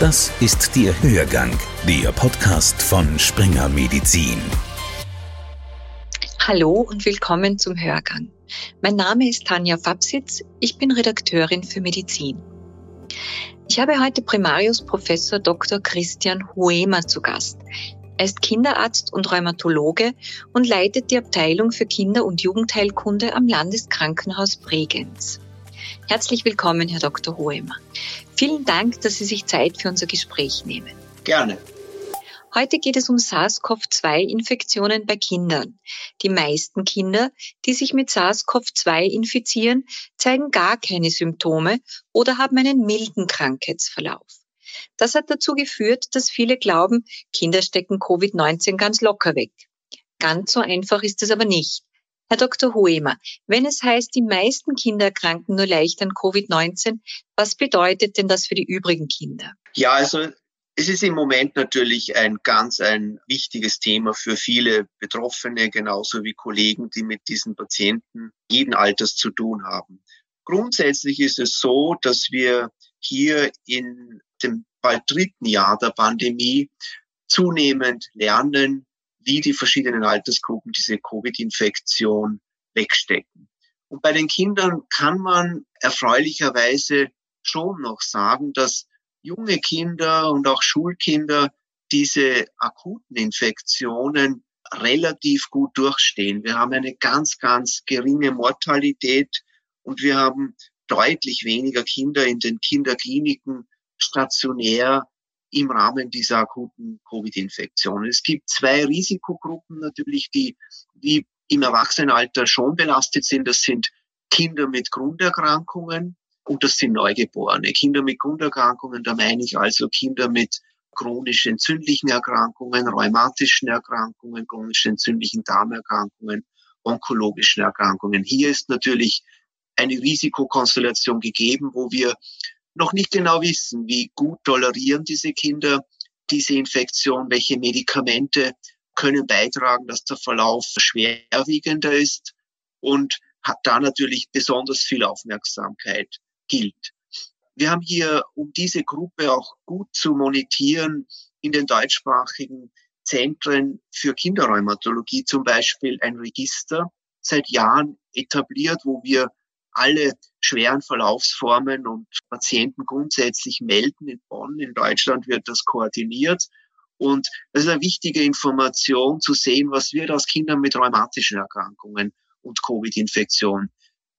Das ist der Hörgang, der Podcast von Springer Medizin. Hallo und willkommen zum Hörgang. Mein Name ist Tanja Fabsitz, ich bin Redakteurin für Medizin. Ich habe heute Primarius Professor Dr. Christian Huemer zu Gast. Er ist Kinderarzt und Rheumatologe und leitet die Abteilung für Kinder- und Jugendheilkunde am Landeskrankenhaus Bregenz. Herzlich willkommen, Herr Dr. Hoemer. Vielen Dank, dass Sie sich Zeit für unser Gespräch nehmen. Gerne. Heute geht es um SARS-CoV-2-Infektionen bei Kindern. Die meisten Kinder, die sich mit SARS-CoV-2 infizieren, zeigen gar keine Symptome oder haben einen milden Krankheitsverlauf. Das hat dazu geführt, dass viele glauben, Kinder stecken Covid-19 ganz locker weg. Ganz so einfach ist es aber nicht. Herr Dr. Hoemer, wenn es heißt, die meisten Kinder erkranken nur leicht an Covid-19, was bedeutet denn das für die übrigen Kinder? Ja, also es ist im Moment natürlich ein ganz ein wichtiges Thema für viele Betroffene, genauso wie Kollegen, die mit diesen Patienten jeden Alters zu tun haben. Grundsätzlich ist es so, dass wir hier in dem bald dritten Jahr der Pandemie zunehmend lernen, wie die verschiedenen Altersgruppen diese Covid-Infektion wegstecken. Und bei den Kindern kann man erfreulicherweise schon noch sagen, dass junge Kinder und auch Schulkinder diese akuten Infektionen relativ gut durchstehen. Wir haben eine ganz, ganz geringe Mortalität und wir haben deutlich weniger Kinder in den Kinderkliniken stationär im Rahmen dieser akuten Covid-Infektion. Es gibt zwei Risikogruppen natürlich, die, die im Erwachsenenalter schon belastet sind. Das sind Kinder mit Grunderkrankungen und das sind Neugeborene. Kinder mit Grunderkrankungen, da meine ich also Kinder mit chronisch entzündlichen Erkrankungen, rheumatischen Erkrankungen, chronisch entzündlichen Darmerkrankungen, onkologischen Erkrankungen. Hier ist natürlich eine Risikokonstellation gegeben, wo wir noch nicht genau wissen, wie gut tolerieren diese Kinder diese Infektion, welche Medikamente können beitragen, dass der Verlauf schwerwiegender ist und hat da natürlich besonders viel Aufmerksamkeit gilt. Wir haben hier, um diese Gruppe auch gut zu monetieren, in den deutschsprachigen Zentren für Kinderrheumatologie zum Beispiel ein Register seit Jahren etabliert, wo wir alle schweren Verlaufsformen und Patienten grundsätzlich melden. In Bonn, in Deutschland wird das koordiniert. Und das ist eine wichtige Information zu sehen, was wird aus Kindern mit rheumatischen Erkrankungen und Covid-Infektion.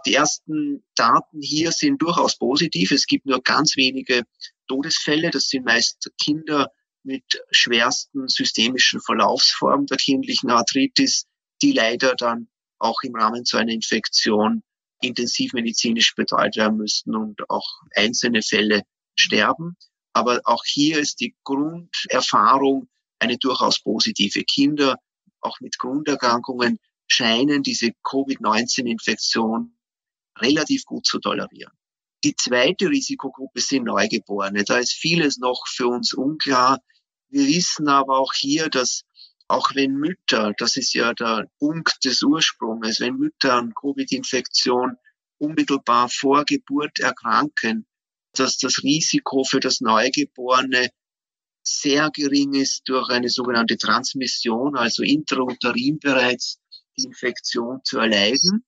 Die ersten Daten hier sind durchaus positiv. Es gibt nur ganz wenige Todesfälle. Das sind meist Kinder mit schwersten systemischen Verlaufsformen der kindlichen Arthritis, die leider dann auch im Rahmen so einer Infektion intensivmedizinisch betreut werden müssten und auch einzelne Fälle sterben. Aber auch hier ist die Grunderfahrung eine durchaus positive. Kinder, auch mit Grunderkrankungen, scheinen diese Covid-19-Infektion relativ gut zu tolerieren. Die zweite Risikogruppe sind Neugeborene. Da ist vieles noch für uns unklar. Wir wissen aber auch hier, dass auch wenn Mütter, das ist ja der Punkt des Ursprungs, wenn Mütter an Covid-Infektion unmittelbar vor Geburt erkranken, dass das Risiko für das Neugeborene sehr gering ist durch eine sogenannte Transmission, also intrauterin bereits die Infektion zu erleiden.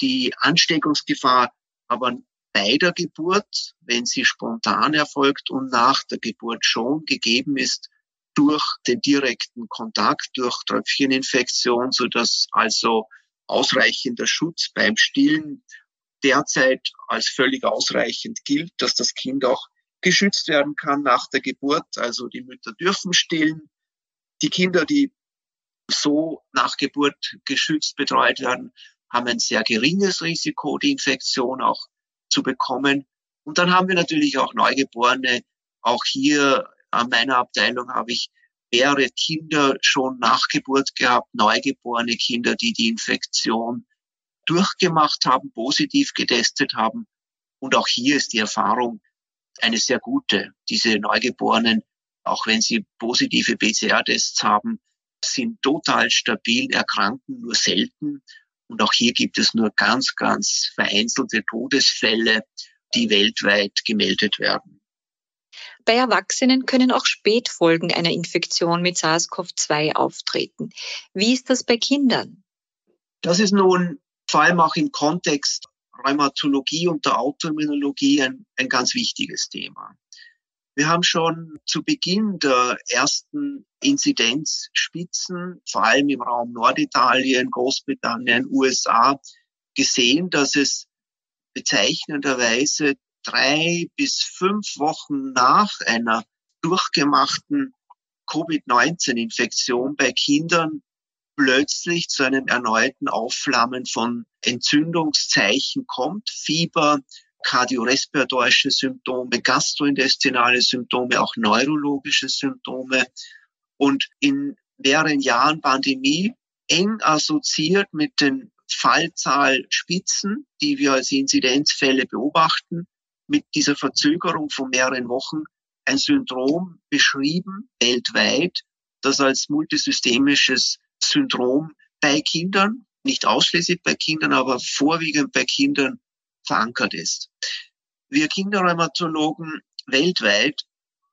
Die Ansteckungsgefahr aber bei der Geburt, wenn sie spontan erfolgt und nach der Geburt schon gegeben ist, durch den direkten Kontakt, durch Tröpfcheninfektion, so dass also ausreichender Schutz beim Stillen derzeit als völlig ausreichend gilt, dass das Kind auch geschützt werden kann nach der Geburt. Also die Mütter dürfen stillen. Die Kinder, die so nach Geburt geschützt betreut werden, haben ein sehr geringes Risiko, die Infektion auch zu bekommen. Und dann haben wir natürlich auch Neugeborene. Auch hier an meiner Abteilung habe ich mehrere Kinder schon nach Geburt gehabt, neugeborene Kinder, die die Infektion durchgemacht haben, positiv getestet haben. Und auch hier ist die Erfahrung eine sehr gute. Diese Neugeborenen, auch wenn sie positive PCR-Tests haben, sind total stabil, erkranken nur selten. Und auch hier gibt es nur ganz, ganz vereinzelte Todesfälle, die weltweit gemeldet werden. Bei Erwachsenen können auch Spätfolgen einer Infektion mit SARS-CoV-2 auftreten. Wie ist das bei Kindern? Das ist nun vor allem auch im Kontext Rheumatologie und der Autoimmunologie ein, ein ganz wichtiges Thema. Wir haben schon zu Beginn der ersten Inzidenzspitzen, vor allem im Raum Norditalien, Großbritannien, USA, gesehen, dass es bezeichnenderweise drei bis fünf Wochen nach einer durchgemachten Covid-19-Infektion bei Kindern plötzlich zu einem erneuten Aufflammen von Entzündungszeichen kommt, Fieber, kardiorespiratorische Symptome, gastrointestinale Symptome, auch neurologische Symptome. Und in mehreren Jahren Pandemie eng assoziiert mit den Fallzahlspitzen, die wir als Inzidenzfälle beobachten, mit dieser Verzögerung von mehreren Wochen ein Syndrom beschrieben weltweit, das als multisystemisches Syndrom bei Kindern, nicht ausschließlich bei Kindern, aber vorwiegend bei Kindern verankert ist. Wir Kinderrheumatologen weltweit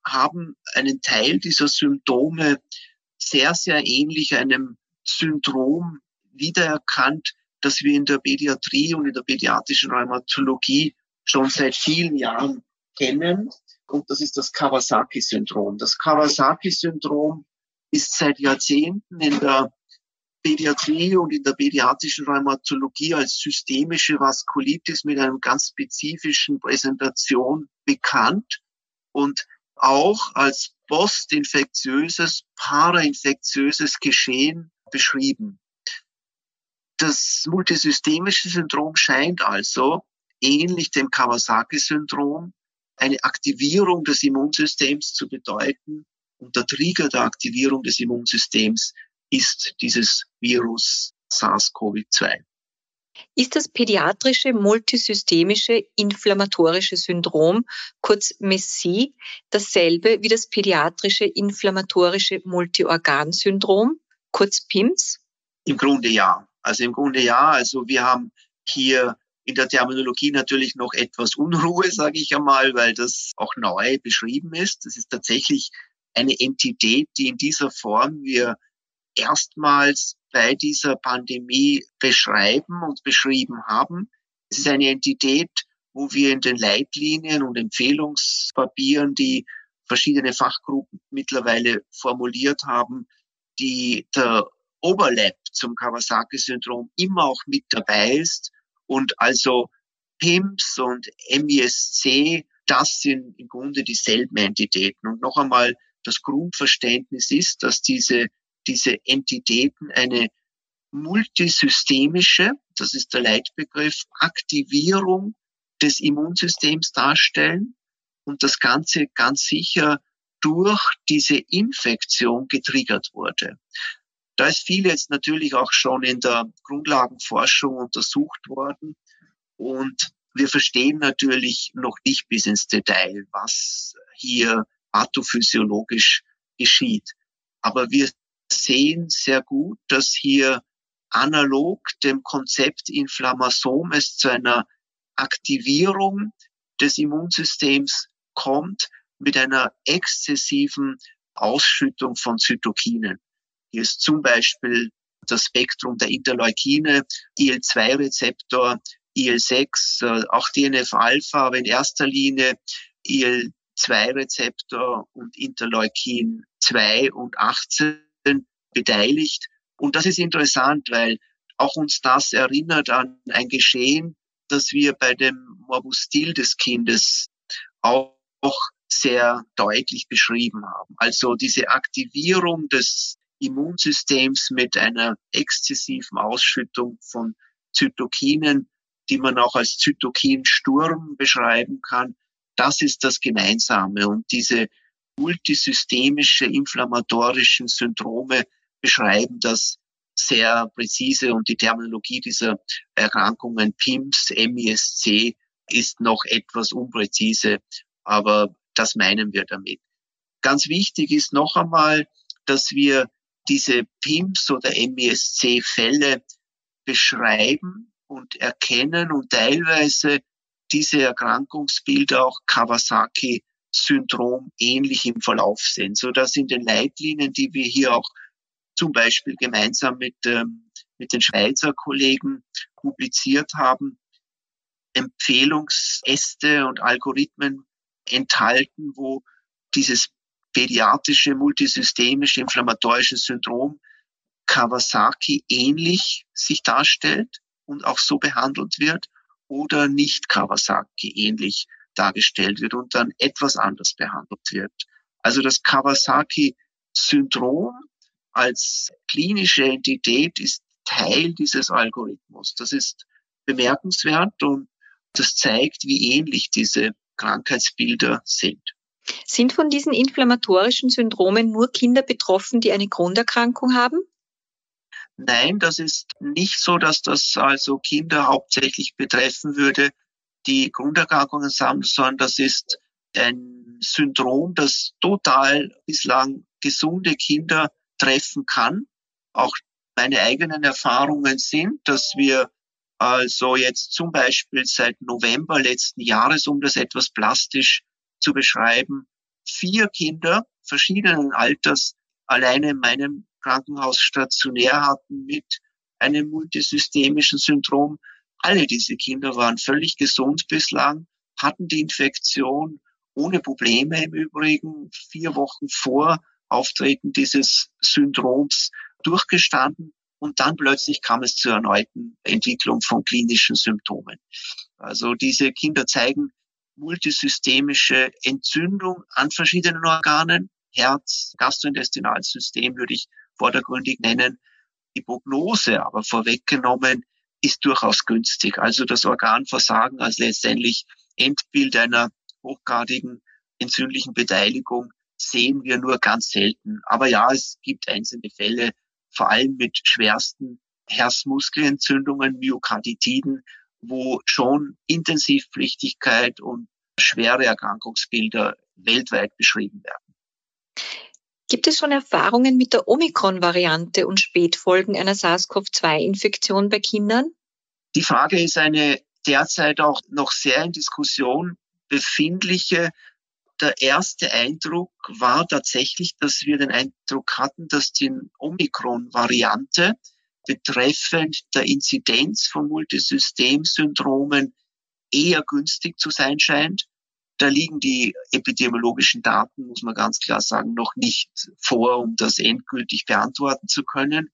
haben einen Teil dieser Symptome sehr, sehr ähnlich einem Syndrom wiedererkannt, das wir in der Pädiatrie und in der pädiatrischen Rheumatologie schon seit vielen Jahren kennen. Und das ist das Kawasaki-Syndrom. Das Kawasaki-Syndrom ist seit Jahrzehnten in der Pädiatrie und in der pädiatrischen Rheumatologie als systemische Vaskulitis mit einem ganz spezifischen Präsentation bekannt und auch als postinfektiöses, parainfektiöses Geschehen beschrieben. Das multisystemische Syndrom scheint also ähnlich dem Kawasaki-Syndrom eine Aktivierung des Immunsystems zu bedeuten. Und der Trigger der Aktivierung des Immunsystems ist dieses Virus SARS-CoV-2. Ist das pädiatrische multisystemische inflammatorische Syndrom, kurz MESSI, dasselbe wie das pädiatrische inflammatorische Multiorgansyndrom, kurz PIMS? Im Grunde ja. Also im Grunde ja. Also wir haben hier in der Terminologie natürlich noch etwas Unruhe, sage ich einmal, weil das auch neu beschrieben ist. Das ist tatsächlich eine Entität, die in dieser Form wir erstmals bei dieser Pandemie beschreiben und beschrieben haben. Es ist eine Entität, wo wir in den Leitlinien und Empfehlungspapieren, die verschiedene Fachgruppen mittlerweile formuliert haben, die der Overlap zum Kawasaki-Syndrom immer auch mit dabei ist und also PIMS und MISC, das sind im Grunde dieselben Entitäten. Und noch einmal, das Grundverständnis ist, dass diese, diese Entitäten eine multisystemische, das ist der Leitbegriff, Aktivierung des Immunsystems darstellen und das Ganze ganz sicher durch diese Infektion getriggert wurde. Da ist viel jetzt natürlich auch schon in der Grundlagenforschung untersucht worden und wir verstehen natürlich noch nicht bis ins Detail, was hier pathophysiologisch geschieht. Aber wir sehen sehr gut, dass hier analog dem Konzept Inflammasom es zu einer Aktivierung des Immunsystems kommt mit einer exzessiven Ausschüttung von Zytokinen. Hier ist zum Beispiel das Spektrum der Interleukine, IL-2-Rezeptor, IL-6, äh, auch DNF-Alpha, aber in erster Linie IL-2-Rezeptor und Interleukin 2 und 18 beteiligt. Und das ist interessant, weil auch uns das erinnert an ein Geschehen, das wir bei dem Morbus Stil des Kindes auch sehr deutlich beschrieben haben. Also diese Aktivierung des Immunsystems mit einer exzessiven Ausschüttung von Zytokinen, die man auch als Zytokinsturm beschreiben kann. Das ist das Gemeinsame. Und diese multisystemische inflammatorischen Syndrome beschreiben das sehr präzise und die Terminologie dieser Erkrankungen PIMS, MISC ist noch etwas unpräzise, aber das meinen wir damit. Ganz wichtig ist noch einmal, dass wir diese PIMS oder MESC-Fälle beschreiben und erkennen und teilweise diese Erkrankungsbilder auch Kawasaki Syndrom ähnlich im Verlauf sind, so dass in den Leitlinien, die wir hier auch zum Beispiel gemeinsam mit, ähm, mit den Schweizer Kollegen publiziert haben, Empfehlungsäste und Algorithmen enthalten, wo dieses pädiatrische multisystemische inflammatorische Syndrom Kawasaki ähnlich sich darstellt und auch so behandelt wird oder nicht Kawasaki ähnlich dargestellt wird und dann etwas anders behandelt wird. Also das Kawasaki-Syndrom als klinische Entität ist Teil dieses Algorithmus. Das ist bemerkenswert und das zeigt, wie ähnlich diese Krankheitsbilder sind. Sind von diesen inflammatorischen Syndromen nur Kinder betroffen, die eine Grunderkrankung haben? Nein, das ist nicht so, dass das also Kinder hauptsächlich betreffen würde, die Grunderkrankungen haben, sondern das ist ein Syndrom, das total bislang gesunde Kinder treffen kann. Auch meine eigenen Erfahrungen sind, dass wir also jetzt zum Beispiel seit November letzten Jahres, um das etwas plastisch zu beschreiben, vier Kinder verschiedenen Alters alleine in meinem Krankenhaus stationär hatten mit einem multisystemischen Syndrom. Alle diese Kinder waren völlig gesund bislang, hatten die Infektion ohne Probleme im Übrigen vier Wochen vor Auftreten dieses Syndroms durchgestanden und dann plötzlich kam es zur erneuten Entwicklung von klinischen Symptomen. Also diese Kinder zeigen multisystemische Entzündung an verschiedenen Organen, Herz, Gastrointestinalsystem würde ich vordergründig nennen. Die Prognose aber vorweggenommen ist durchaus günstig. Also das Organversagen als letztendlich Endbild einer hochgradigen entzündlichen Beteiligung sehen wir nur ganz selten. Aber ja, es gibt einzelne Fälle, vor allem mit schwersten Herzmuskelentzündungen, Myokarditiden, wo schon Intensivpflichtigkeit und schwere Erkrankungsbilder weltweit beschrieben werden. Gibt es schon Erfahrungen mit der Omikron-Variante und Spätfolgen einer SARS-CoV-2-Infektion bei Kindern? Die Frage ist eine derzeit auch noch sehr in Diskussion befindliche. Der erste Eindruck war tatsächlich, dass wir den Eindruck hatten, dass die Omikron-Variante betreffend der Inzidenz von Multisystemsyndromen eher günstig zu sein scheint da liegen die epidemiologischen Daten, muss man ganz klar sagen, noch nicht vor, um das endgültig beantworten zu können.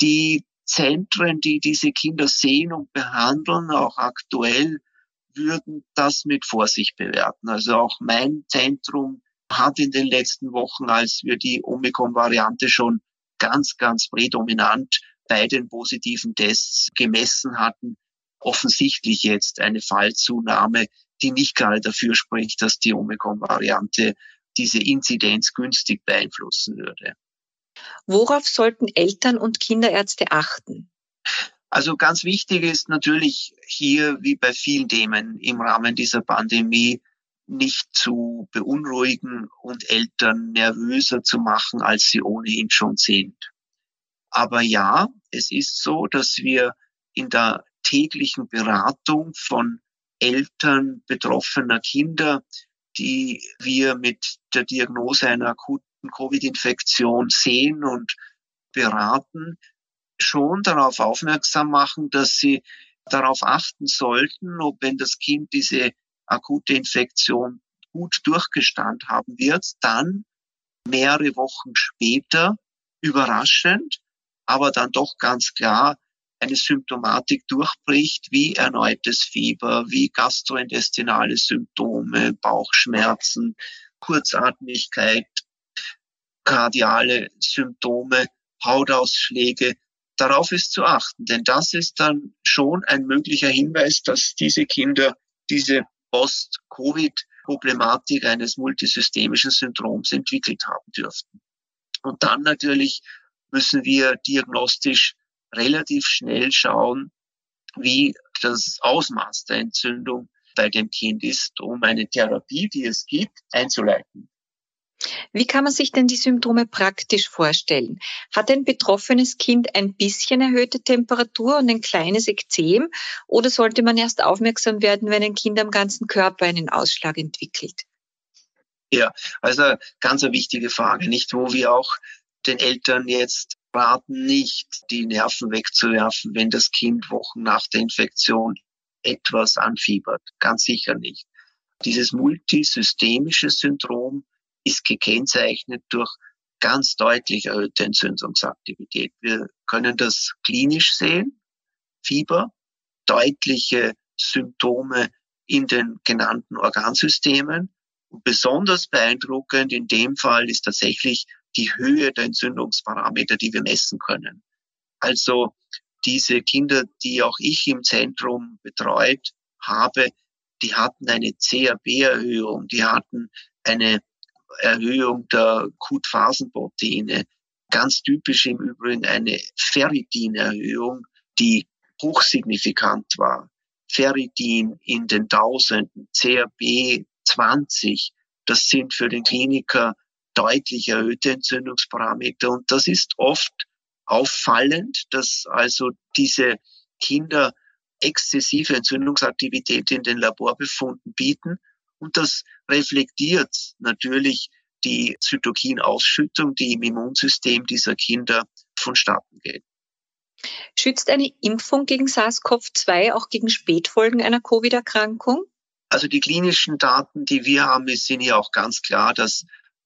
Die Zentren, die diese Kinder sehen und behandeln, auch aktuell, würden das mit Vorsicht bewerten. Also auch mein Zentrum hat in den letzten Wochen, als wir die Omikron-Variante schon ganz, ganz prädominant bei den positiven Tests gemessen hatten, offensichtlich jetzt eine Fallzunahme die nicht gerade dafür spricht, dass die Omikron-Variante diese Inzidenz günstig beeinflussen würde. Worauf sollten Eltern und Kinderärzte achten? Also ganz wichtig ist natürlich hier, wie bei vielen Themen im Rahmen dieser Pandemie, nicht zu beunruhigen und Eltern nervöser zu machen, als sie ohnehin schon sind. Aber ja, es ist so, dass wir in der täglichen Beratung von Eltern betroffener Kinder, die wir mit der Diagnose einer akuten Covid-Infektion sehen und beraten, schon darauf aufmerksam machen, dass sie darauf achten sollten, ob wenn das Kind diese akute Infektion gut durchgestanden haben wird, dann mehrere Wochen später überraschend, aber dann doch ganz klar eine Symptomatik durchbricht, wie erneutes Fieber, wie gastrointestinale Symptome, Bauchschmerzen, Kurzatmigkeit, kardiale Symptome, Hautausschläge. Darauf ist zu achten, denn das ist dann schon ein möglicher Hinweis, dass diese Kinder diese Post-Covid-Problematik eines multisystemischen Syndroms entwickelt haben dürften. Und dann natürlich müssen wir diagnostisch relativ schnell schauen, wie das Ausmaß der Entzündung bei dem Kind ist, um eine Therapie, die es gibt, einzuleiten. Wie kann man sich denn die Symptome praktisch vorstellen? Hat ein betroffenes Kind ein bisschen erhöhte Temperatur und ein kleines Ekzem oder sollte man erst aufmerksam werden, wenn ein Kind am ganzen Körper einen Ausschlag entwickelt? Ja, also ganz eine wichtige Frage, nicht wo wir auch den Eltern jetzt raten, nicht die Nerven wegzuwerfen, wenn das Kind Wochen nach der Infektion etwas anfiebert. Ganz sicher nicht. Dieses multisystemische Syndrom ist gekennzeichnet durch ganz deutlich erhöhte Entzündungsaktivität. Wir können das klinisch sehen. Fieber, deutliche Symptome in den genannten Organsystemen. Und besonders beeindruckend in dem Fall ist tatsächlich die Höhe der Entzündungsparameter, die wir messen können. Also diese Kinder, die auch ich im Zentrum betreut habe, die hatten eine CRB-Erhöhung, die hatten eine Erhöhung der Kutphasenproteine, ganz typisch im Übrigen eine Ferritin-Erhöhung, die hochsignifikant war. Ferritin in den Tausenden, CRB 20, das sind für den Kliniker deutlich erhöhte Entzündungsparameter und das ist oft auffallend, dass also diese Kinder exzessive Entzündungsaktivität in den Laborbefunden bieten und das reflektiert natürlich die Zytokinausschüttung, die im Immunsystem dieser Kinder vonstatten geht. Schützt eine Impfung gegen SARS-CoV-2 auch gegen Spätfolgen einer Covid-Erkrankung? Also die klinischen Daten, die wir haben, sind hier auch ganz klar, dass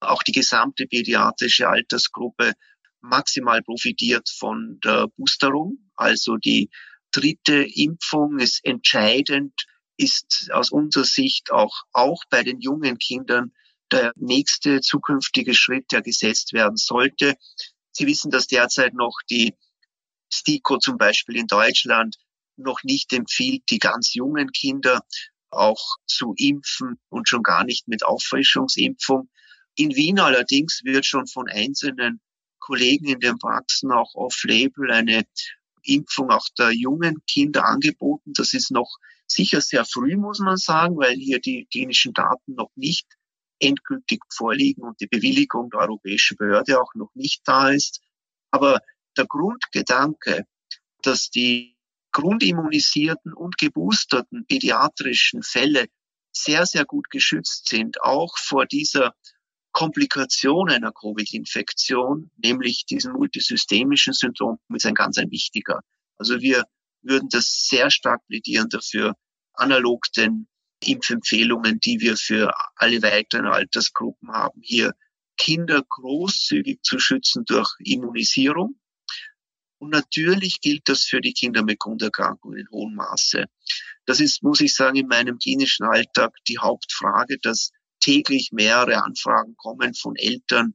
auch die gesamte pädiatrische Altersgruppe maximal profitiert von der Boosterung. Also die dritte Impfung ist entscheidend, ist aus unserer Sicht auch, auch bei den jungen Kindern der nächste zukünftige Schritt, der gesetzt werden sollte. Sie wissen, dass derzeit noch die STIKO zum Beispiel in Deutschland noch nicht empfiehlt, die ganz jungen Kinder auch zu impfen und schon gar nicht mit Auffrischungsimpfung. In Wien allerdings wird schon von einzelnen Kollegen in den Praxen auch off-label eine Impfung auch der jungen Kinder angeboten. Das ist noch sicher sehr früh, muss man sagen, weil hier die klinischen Daten noch nicht endgültig vorliegen und die Bewilligung der Europäischen Behörde auch noch nicht da ist. Aber der Grundgedanke, dass die grundimmunisierten und geboosterten pädiatrischen Fälle sehr, sehr gut geschützt sind, auch vor dieser Komplikation einer Covid-Infektion, nämlich diesem multisystemischen Syndrom, ist ein ganz ein wichtiger. Also wir würden das sehr stark plädieren dafür, analog den Impfempfehlungen, die wir für alle weiteren Altersgruppen haben, hier Kinder großzügig zu schützen durch Immunisierung. Und natürlich gilt das für die Kinder mit Grunderkrankungen in hohem Maße. Das ist, muss ich sagen, in meinem klinischen Alltag die Hauptfrage, dass täglich mehrere Anfragen kommen von Eltern,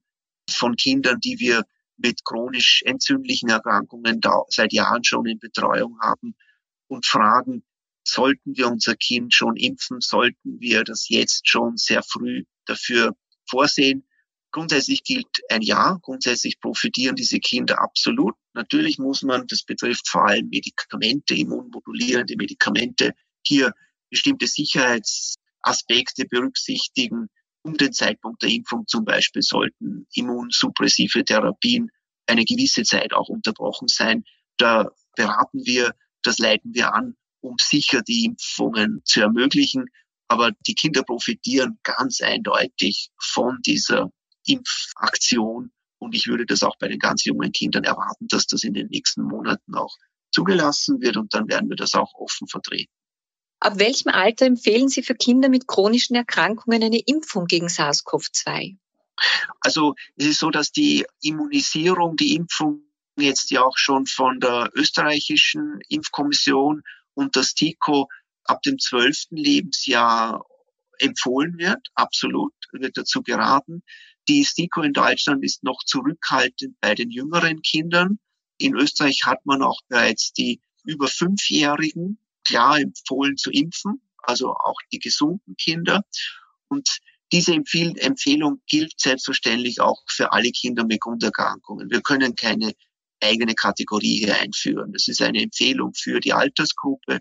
von Kindern, die wir mit chronisch entzündlichen Erkrankungen da seit Jahren schon in Betreuung haben und fragen, sollten wir unser Kind schon impfen, sollten wir das jetzt schon sehr früh dafür vorsehen. Grundsätzlich gilt ein Ja, grundsätzlich profitieren diese Kinder absolut. Natürlich muss man, das betrifft vor allem Medikamente, immunmodulierende Medikamente, hier bestimmte Sicherheitsaspekte berücksichtigen. Um den Zeitpunkt der Impfung zum Beispiel sollten immunsuppressive Therapien eine gewisse Zeit auch unterbrochen sein. Da beraten wir, das leiten wir an, um sicher die Impfungen zu ermöglichen. Aber die Kinder profitieren ganz eindeutig von dieser Impfaktion. Und ich würde das auch bei den ganz jungen Kindern erwarten, dass das in den nächsten Monaten auch zugelassen wird. Und dann werden wir das auch offen vertreten. Ab welchem Alter empfehlen Sie für Kinder mit chronischen Erkrankungen eine Impfung gegen SARS-CoV-2? Also es ist so, dass die Immunisierung, die Impfung jetzt ja auch schon von der österreichischen Impfkommission und das TICO ab dem zwölften Lebensjahr empfohlen wird. Absolut wird dazu geraten. Die STIKO in Deutschland ist noch zurückhaltend bei den jüngeren Kindern. In Österreich hat man auch bereits die über Fünfjährigen klar empfohlen zu impfen, also auch die gesunden Kinder. Und diese Empfehlung gilt selbstverständlich auch für alle Kinder mit Grunderkrankungen. Wir können keine eigene Kategorie hier einführen. Das ist eine Empfehlung für die Altersgruppe.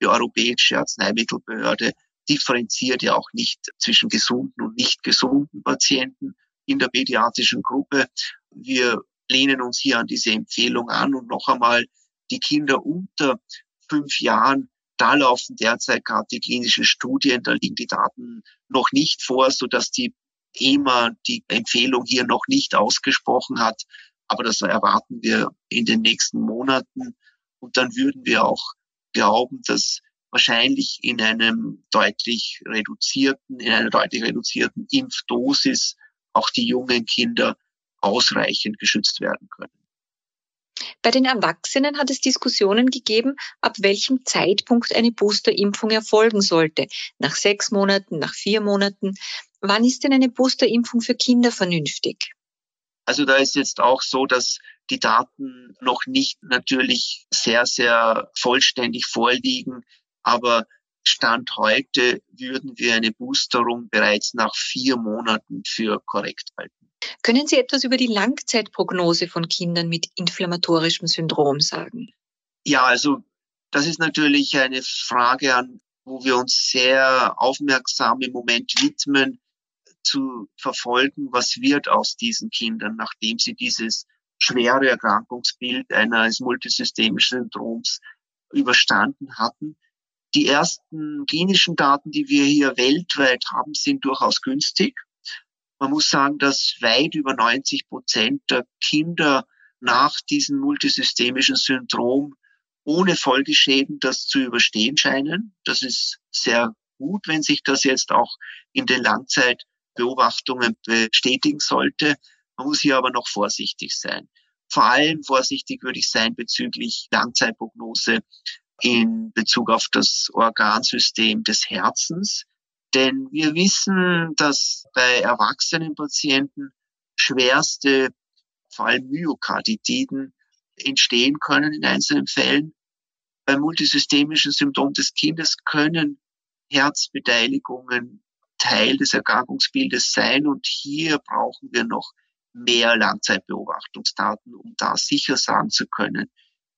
Die Europäische Arzneimittelbehörde differenziert ja auch nicht zwischen gesunden und nicht gesunden Patienten in der pädiatrischen Gruppe. Wir lehnen uns hier an diese Empfehlung an und noch einmal die Kinder unter fünf Jahren, da laufen derzeit gerade die klinischen Studien, da liegen die Daten noch nicht vor, so dass die EMA die Empfehlung hier noch nicht ausgesprochen hat. Aber das erwarten wir in den nächsten Monaten. Und dann würden wir auch glauben, dass wahrscheinlich in einem deutlich reduzierten, in einer deutlich reduzierten Impfdosis auch die jungen Kinder ausreichend geschützt werden können. Bei den Erwachsenen hat es Diskussionen gegeben, ab welchem Zeitpunkt eine Boosterimpfung erfolgen sollte. Nach sechs Monaten, nach vier Monaten. Wann ist denn eine Boosterimpfung für Kinder vernünftig? Also da ist jetzt auch so, dass die Daten noch nicht natürlich sehr, sehr vollständig vorliegen. Aber Stand heute würden wir eine Boosterung bereits nach vier Monaten für korrekt halten. Können Sie etwas über die Langzeitprognose von Kindern mit inflammatorischem Syndrom sagen? Ja, also das ist natürlich eine Frage, an wo wir uns sehr aufmerksam im Moment widmen, zu verfolgen, was wird aus diesen Kindern, nachdem sie dieses schwere Erkrankungsbild eines multisystemischen Syndroms überstanden hatten. Die ersten klinischen Daten, die wir hier weltweit haben, sind durchaus günstig. Man muss sagen, dass weit über 90 Prozent der Kinder nach diesem multisystemischen Syndrom ohne Folgeschäden das zu überstehen scheinen. Das ist sehr gut, wenn sich das jetzt auch in den Langzeitbeobachtungen bestätigen sollte. Man muss hier aber noch vorsichtig sein. Vor allem vorsichtig würde ich sein bezüglich Langzeitprognose in Bezug auf das Organsystem des Herzens. Denn wir wissen, dass bei erwachsenen Patienten schwerste, vor allem Myokarditiden, entstehen können in einzelnen Fällen. Beim multisystemischen Symptom des Kindes können Herzbeteiligungen Teil des Erkrankungsbildes sein und hier brauchen wir noch mehr Langzeitbeobachtungsdaten, um da sicher sagen zu können,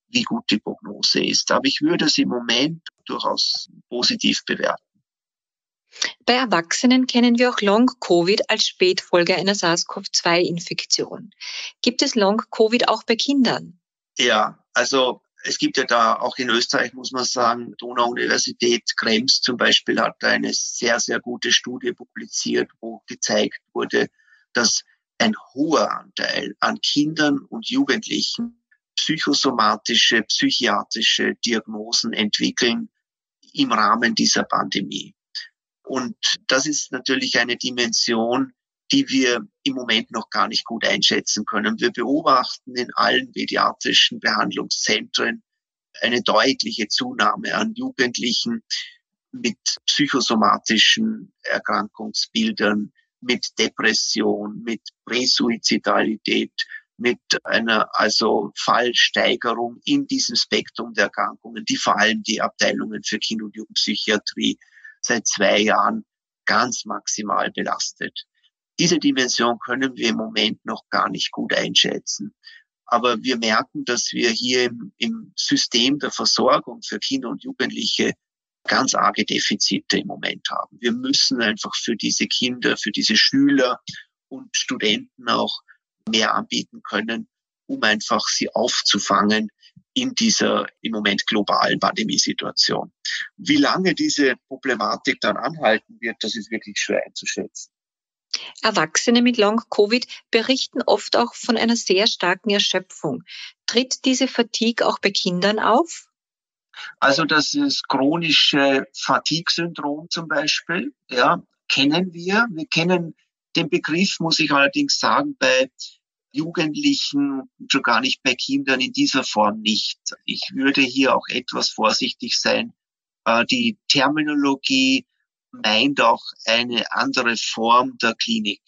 wie gut die Prognose ist. Aber ich würde es im Moment durchaus positiv bewerten. Bei Erwachsenen kennen wir auch Long-Covid als Spätfolge einer SARS-CoV-2-Infektion. Gibt es Long-Covid auch bei Kindern? Ja, also es gibt ja da auch in Österreich, muss man sagen, Donau-Universität Krems zum Beispiel hat eine sehr, sehr gute Studie publiziert, wo gezeigt wurde, dass ein hoher Anteil an Kindern und Jugendlichen psychosomatische, psychiatrische Diagnosen entwickeln im Rahmen dieser Pandemie. Und das ist natürlich eine Dimension, die wir im Moment noch gar nicht gut einschätzen können. Wir beobachten in allen pädiatrischen Behandlungszentren eine deutliche Zunahme an Jugendlichen mit psychosomatischen Erkrankungsbildern, mit Depression, mit Präsuizidalität, mit einer also Fallsteigerung in diesem Spektrum der Erkrankungen, die vor allem die Abteilungen für Kind- und Jugendpsychiatrie seit zwei Jahren ganz maximal belastet. Diese Dimension können wir im Moment noch gar nicht gut einschätzen. Aber wir merken, dass wir hier im, im System der Versorgung für Kinder und Jugendliche ganz arge Defizite im Moment haben. Wir müssen einfach für diese Kinder, für diese Schüler und Studenten auch mehr anbieten können, um einfach sie aufzufangen in dieser im Moment globalen Pandemiesituation. Wie lange diese Problematik dann anhalten wird, das ist wirklich schwer einzuschätzen. Erwachsene mit Long-Covid berichten oft auch von einer sehr starken Erschöpfung. Tritt diese Fatigue auch bei Kindern auf? Also das ist chronische Fatigue-Syndrom zum Beispiel, ja, kennen wir. Wir kennen den Begriff, muss ich allerdings sagen, bei Jugendlichen, schon gar nicht bei Kindern in dieser Form nicht. Ich würde hier auch etwas vorsichtig sein. Äh, die Terminologie meint auch eine andere Form der Klinik.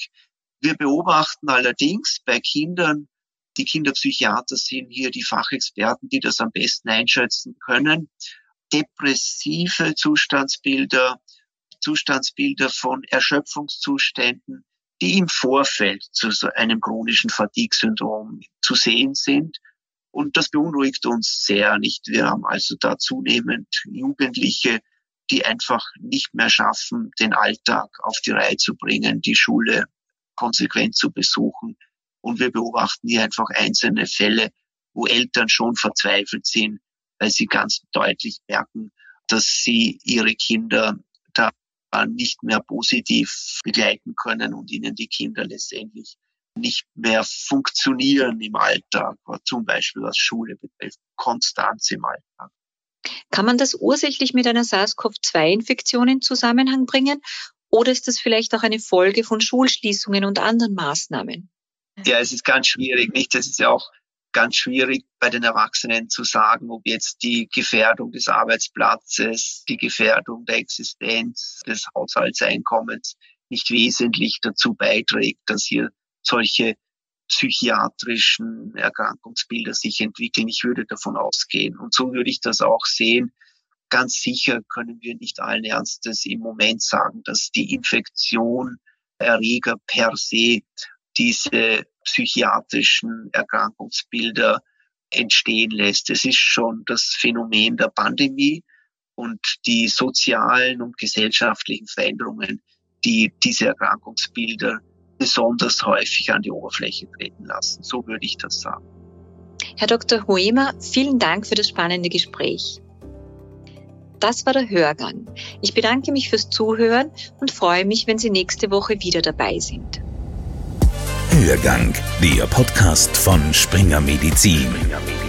Wir beobachten allerdings bei Kindern, die Kinderpsychiater sind hier die Fachexperten, die das am besten einschätzen können, depressive Zustandsbilder, Zustandsbilder von Erschöpfungszuständen, die im Vorfeld zu so einem chronischen Fatigue-Syndrom zu sehen sind. Und das beunruhigt uns sehr nicht. Wir haben also da zunehmend Jugendliche, die einfach nicht mehr schaffen, den Alltag auf die Reihe zu bringen, die Schule konsequent zu besuchen. Und wir beobachten hier einfach einzelne Fälle, wo Eltern schon verzweifelt sind, weil sie ganz deutlich merken, dass sie ihre Kinder nicht mehr positiv begleiten können und ihnen die Kinder letztendlich nicht mehr funktionieren im Alltag, zum Beispiel was Schule betrifft, Konstanz im Alltag. Kann man das ursächlich mit einer SARS-CoV-2-Infektion in Zusammenhang bringen oder ist das vielleicht auch eine Folge von Schulschließungen und anderen Maßnahmen? Ja, es ist ganz schwierig, nicht? Es ist ja auch ganz schwierig bei den Erwachsenen zu sagen, ob jetzt die Gefährdung des Arbeitsplatzes, die Gefährdung der Existenz des Haushaltseinkommens nicht wesentlich dazu beiträgt, dass hier solche psychiatrischen Erkrankungsbilder sich entwickeln. Ich würde davon ausgehen. Und so würde ich das auch sehen. Ganz sicher können wir nicht allen Ernstes im Moment sagen, dass die Infektion Erreger per se diese psychiatrischen Erkrankungsbilder entstehen lässt. Es ist schon das Phänomen der Pandemie und die sozialen und gesellschaftlichen Veränderungen, die diese Erkrankungsbilder besonders häufig an die Oberfläche treten lassen. So würde ich das sagen. Herr Dr. Hoemer, vielen Dank für das spannende Gespräch. Das war der Hörgang. Ich bedanke mich fürs Zuhören und freue mich, wenn Sie nächste Woche wieder dabei sind. Hörgang, der Podcast von Springer Medizin. Springer Medizin.